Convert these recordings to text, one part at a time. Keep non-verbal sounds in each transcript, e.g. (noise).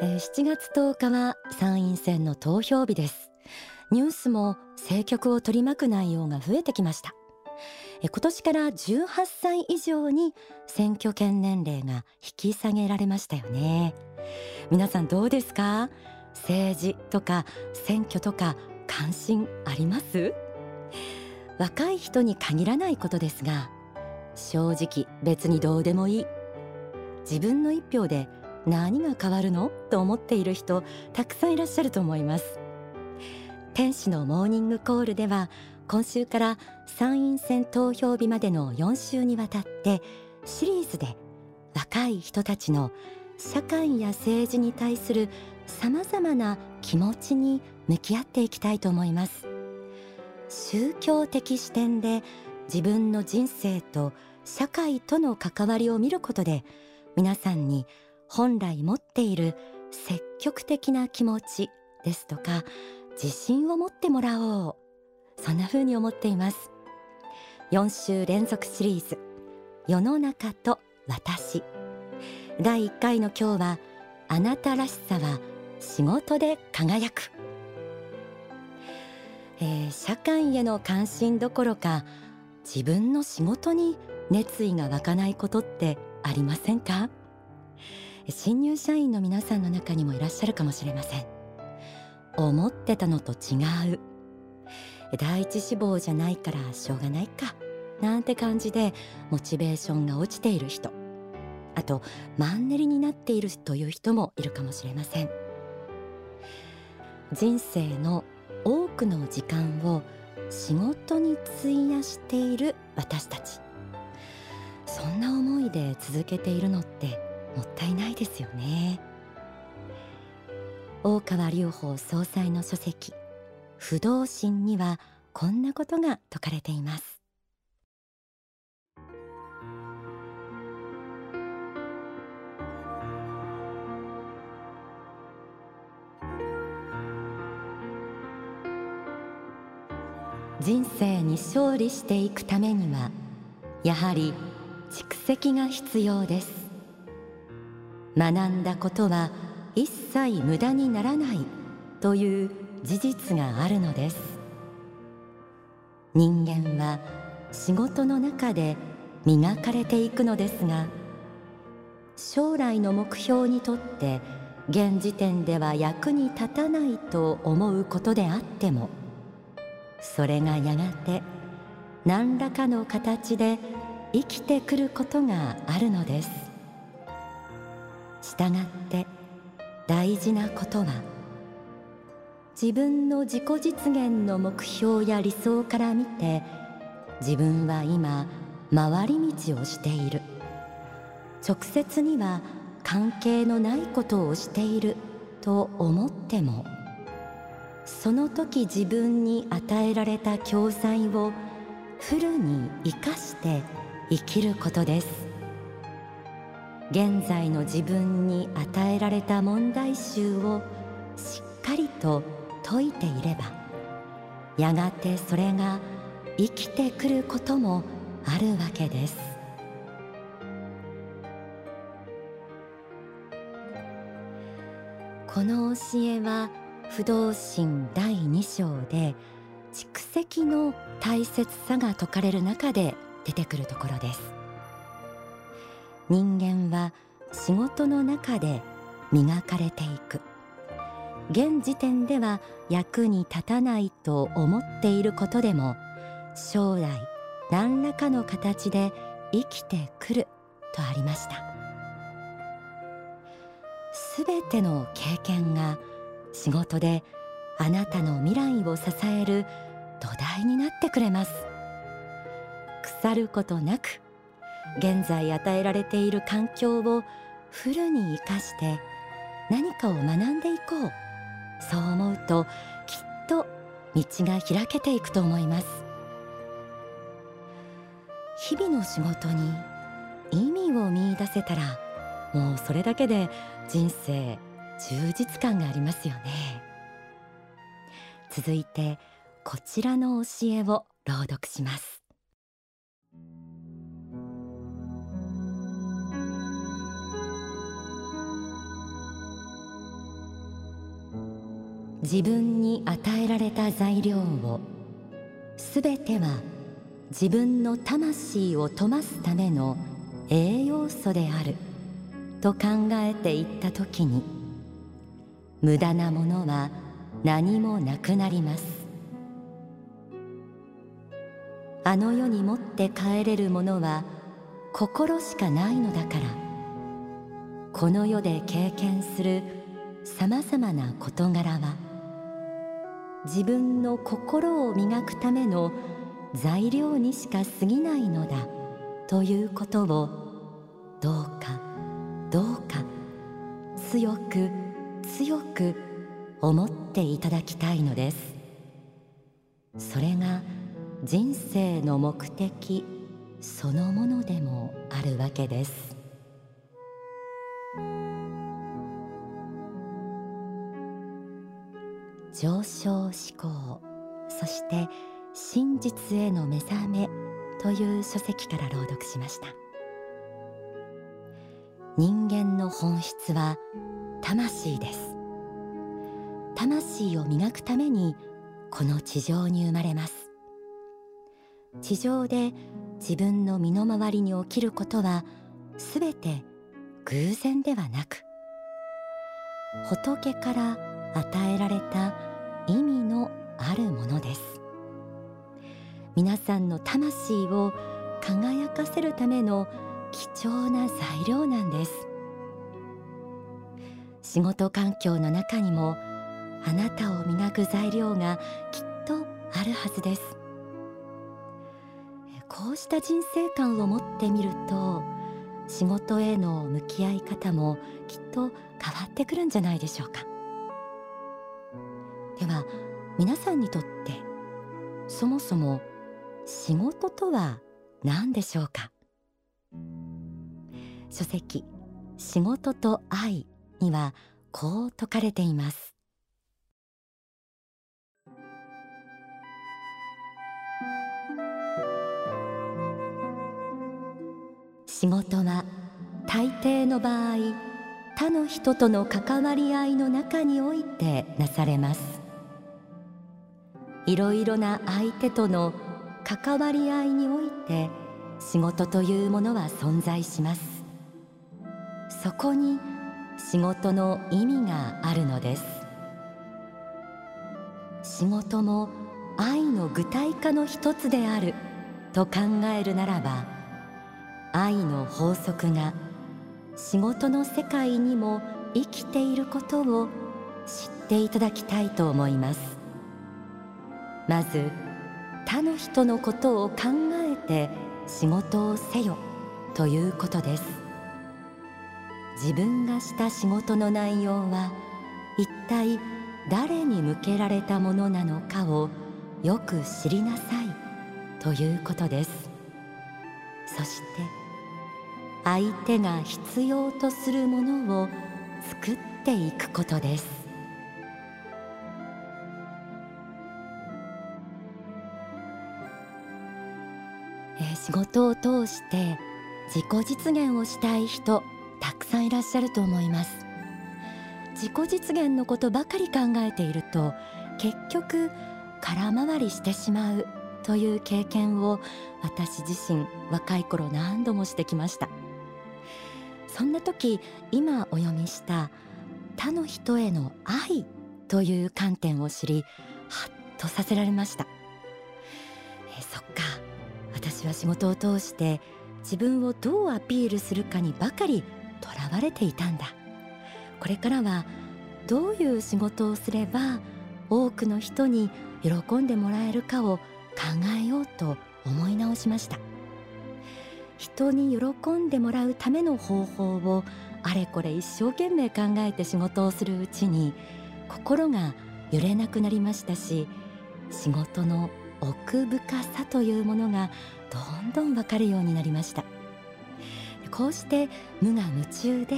えー、7月10日は参院選の投票日です。ニュースも政局を取り巻く内容が増えてきました。今年から18歳以上に選挙権年齢が引き下げられましたよね。皆さんどうですか？政治とか選挙とか関心あります？若い人に限らないことですが正直別にどうでもいい。自分の一票で何が変わるの？と思っている人たくさんいらっしゃると思います。天使のモーニングコールでは今週から参院選投票日までの4週にわたってシリーズで若い人たちの社会や政治に対するさまざまな気持ちに向き合っていきたいと思います。宗教的視点で自分の人生と社会との関わりを見ることで皆さんに本来持っている積極的な気持ちですとか自信を持ってもらおう。そんな風に思っています。4週連続シリーズ。世の中と私。第1回の今日はあなたらしさは仕事で輝く、えー、社会への関心どころか自分の仕事に熱意が湧かないことってありませんか？新入社員の皆さんの中にもいらっしゃるかもしれません。思ってたのと違う。第一志望じゃないからしょうがないか。なんて感じでモチベーションが落ちている人。あとマンネリになっているという人もいるかもしれません。人生の多くの時間を仕事に費やしている私たち。そんな思いで続けているのってもったいないですよね。大川隆法総裁の書籍不動心にはこんなことが説かれています。人生に勝利していくためにはやはり蓄積が必要です。学んだことは一切無駄にならないという事実があるのです。人間は仕事の中で磨かれていくのですが将来の目標にとって現時点では役に立たないと思うことであってもそれがやがて何らかの形で生きてくることがあるのです。したがって大事なことは自分の自己実現の目標や理想から見て自分は今回り道をしている。直接には関係のないことをしていると思ってもその時自分に与えられた教材をフルに生かして生きることです。現在の自分に与えられた問題集をしっかりと解いていればやがてそれが生きてくることもあるわけです。この教えは不動心第2章で蓄積の大切さが説かれる中で出てくるところです。人間は仕事の中で磨かれていく。現時点では役に立たないと思っていることでも将来何らかの形で生きてくるとありました。すべての経験が仕事であなたの未来を支える土台になってくれます。腐ることなく現在与えられている環境をフルに生かして何かを学んでいこうそう思うときっと道が開けていくと思います。日々の仕事に意味を見出せたらもうそれだけで人生充実感がありますよね。続いてこちらの教えを朗読します。自分に与えられた材料をすべては自分の魂を富ますための栄養素であると考えていった時に無駄なものは何もなくなります。あの世に持って帰れるものは心しかないのだからこの世で経験するさまざまな事柄は自分の心を磨くための材料にしか過ぎないのだということをどうかどうか強く強く思っていただきたいのです。それが人生の目的そのものでもあるわけです。上昇思考そして真実への目覚めという書籍から朗読しました。人間の本質は魂です。魂を磨くためにこの地上に生まれます。地上で自分の身の回りに起きることはすべて偶然ではなく仏から与えられた意味のあるものです。皆さんの魂を輝かせるための貴重な材料なんです。仕事環境の中にもあなたを磨く材料がきっとあるはずです。こうした人生観を持ってみると仕事への向き合い方もきっと変わってくるんじゃないでしょうか。では皆さんにとってそもそも仕事とは何でしょうか？書籍仕事と愛にはこう説かれています。仕事は大抵の場合他の人との関わり合いの中においてなされます。いろいろな相手との関わり合いにおいて仕事というものは存在します。そこに仕事の意味があるのです。仕事も愛の具体化の一つであると考えるならば愛の法則が仕事の世界にも生きていることを知っていただきたいと思います。まず他の人のことを考えて仕事をせよということです。自分がした仕事の内容は一体誰に向けられたものなのかをよく知りなさいということです。そして相手が必要とするものを作っていくことです。え仕事を通して自己実現をしたい人たくさんいらっしゃると思います。自己実現のことばかり考えていると結局空回りしてしまうという経験を私自身若い頃何度もしてきました。そんな時今お読みした他の人への愛という観点を知りハッとさせられました。は仕事を通して自分をどうアピールするかにばかりとらわれていたんだ。これからはどういう仕事をすれば多くの人に喜んでもらえるかを考えようと思い直しました。人に喜んでもらうための方法をあれこれ一生懸命考えて仕事をするうちに心が揺れなくなりましたし仕事の奥深さというものがどんどん分かるようになりました。こうして無我夢中で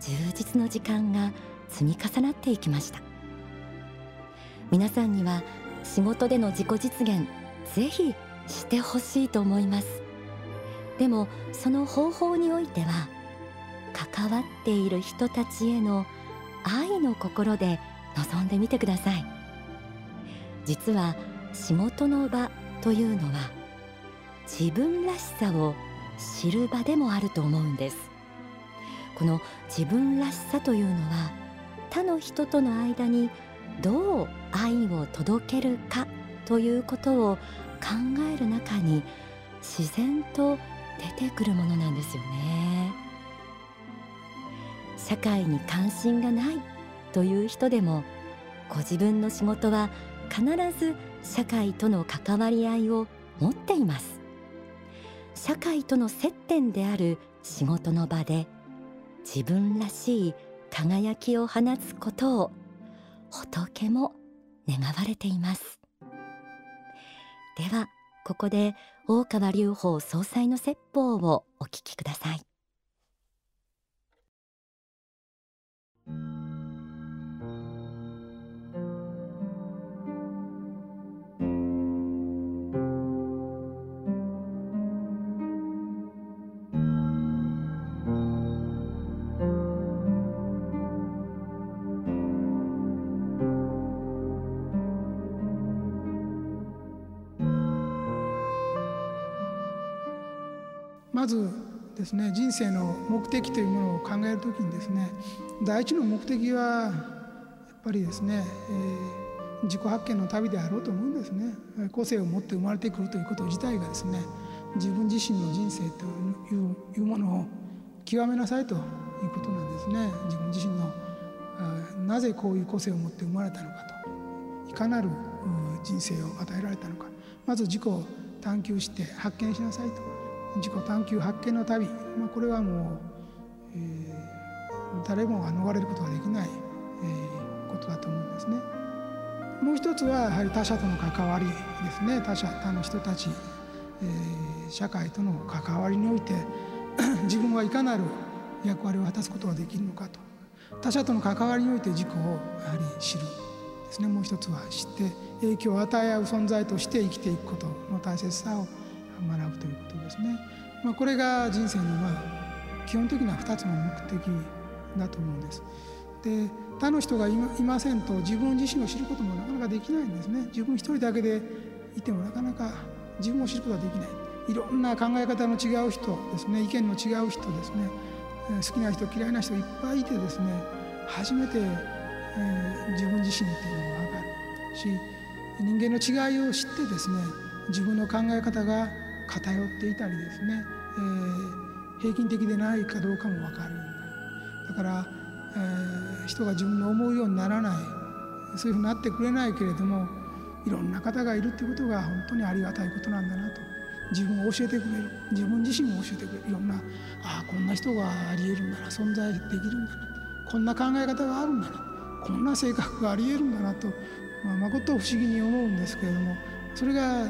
充実の時間が積み重なっていきました。皆さんには仕事での自己実現ぜひしてほしいと思います。でもその方法においては関わっている人たちへの愛の心で臨んでみてください。実は仕事の場というのは自分らしさを知る場でもあると思うんです。この自分らしさというのは他の人との間にどう愛を届けるかということを考える中に自然と出てくるものなんですよね。社会に関心がないという人でもご自分の仕事は必ず社会との関わり合いを持っています。社会との接点である仕事の場で自分らしい輝きを放つことを仏も願われています。ではここで大川隆法総裁の説法をお聞きください。まずですね人生の目的というものを考える時にですね第一の目的はやっぱりですね、えー、自己発見の旅であろうと思うんですね。個性を持って生まれてくるということ自体がですね自分自身の人生というものを極めなさいということなんですね。自分自身のなぜこういう個性を持って生まれたのかと。いかなる人生を与えられたのか。まず自己を探求して発見しなさいと。自己探求発見の旅、まあ、これはもう、えー、誰もが逃れることができない、えー、ことだと思うんですね。もう一つはやはり他者との関わりですね。他者他の人たち、えー、社会との関わりにおいて (clears throat) 自分はいかなる役割を果たすことができるのかと。他者との関わりにおいて自己をやはり知るですね。もう一つは知って影響を与え合う存在として生きていくことの大切さを学ぶということですね。まあ、これが人生のまあ基本的な2つの目的だと思うんです。で他の人がいませんと自分自身を知ることもなかなかできないんですね。自分一人だけでいてもなかなか自分を知ることはできない。いろんな考え方の違う人ですね意見の違う人ですね好きな人嫌いな人いっぱいいてですね初めて、えー、自分自身っていうのが分かるし人間の違いを知ってですね自分の考え方が偏っていたりですね、えー、平均的でないかどうかも分かる。だから、えー、人が自分の思うようにならないそういうふうになってくれないけれどもいろんな方がいるっていうことが本当にありがたいことなんだなと。自分を教えてくれる自分自身も教えてくれる。いろんなああこんな人がありえるんだな存在できるんだな。こんな考え方があるんだな。こんな性格がありえるんだなと、まあ、誠不思議に思うんですけれどもそれが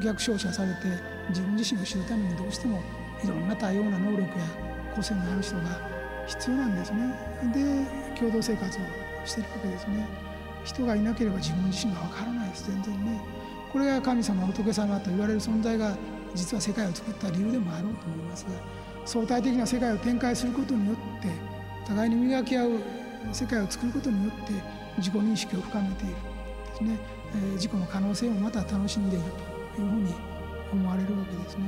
逆照射されて自分自身を知るためにどうしてもいろんな多様な能力や個性のある人が必要なんですね。で共同生活をしてるわけですね。人がいなければ自分自身がわからないです。全然ね。これが神様仏様と言われる存在が実は世界を作った理由でもあろうと思いますが相対的な世界を展開することによって互いに磨き合う世界を作ることによって自己認識を深めている。ですね、えー、自己の可能性をまた楽しんでいると。いうふうに思われるわけですね。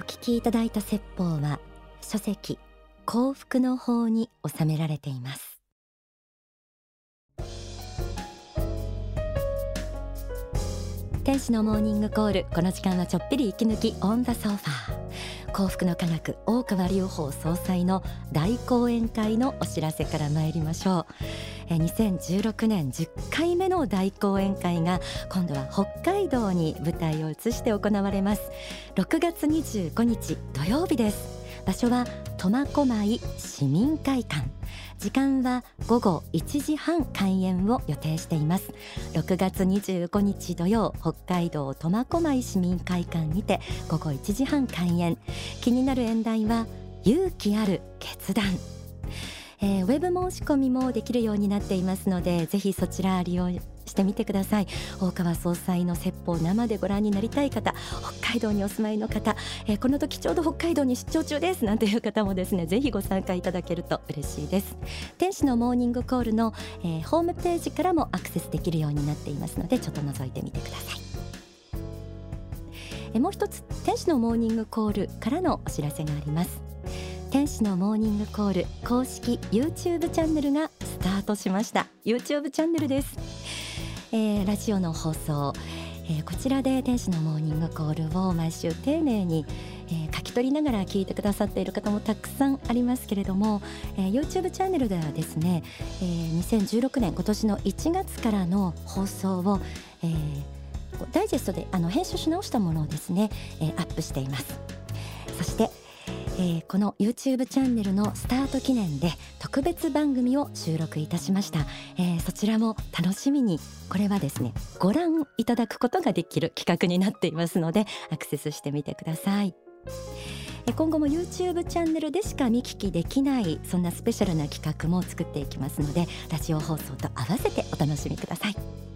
お聞きいただいた説法は書籍幸福の法に収められています。天使のモーニングコール。この時間はちょっぴり息抜き。オンザソファー。幸福の科学大川隆法総裁の大講演会のお知らせから参りましょう。2016年10回目の大講演会が今度は北海道に舞台を移して行われます。6月25日土曜日です。場所は苫小牧市民会館。時間は午後1時半開演を予定しています。6月25日土曜北海道苫小牧市民会館にて午後1時半開演。気になる演題は勇気ある決断。えー、ウェブ申し込みもできるようになっていますのでぜひそちら利用してみてください。大川総裁の説法を生でご覧になりたい方北海道にお住まいの方、えー、この時ちょうど北海道に出張中ですなんていう方もですねぜひご参加いただけると嬉しいです。天使のモーニングコールの、えー、ホームページからもアクセスできるようになっていますのでちょっと覗いてみてください。えもう一つ天使のモーニングコールからのお知らせがあります。天使のモーニングコール公式 YouTube チャンネルがスタートしました。YouTube チャンネルです、えー、ラジオの放送、えー、こちらで天使のモーニングコールを毎週丁寧にえー、書き取りながら聞いてくださっている方もたくさんありますけれども、えー、YouTube チャンネルではですね、えー、2016年今年の1月からの放送を、えー、ダイジェストであの編集し直したものをですね、えー、アップしています。そして、えー、この YouTube チャンネルのスタート記念で特別番組を収録いたしました、えー、そちらも楽しみに。これはですねご覧いただくことができる企画になっていますのでアクセスしてみてください。今後も YouTube チャンネルでしか見聞きできないそんなスペシャルな企画も作っていきますのでラジオ放送と合わせてお楽しみください。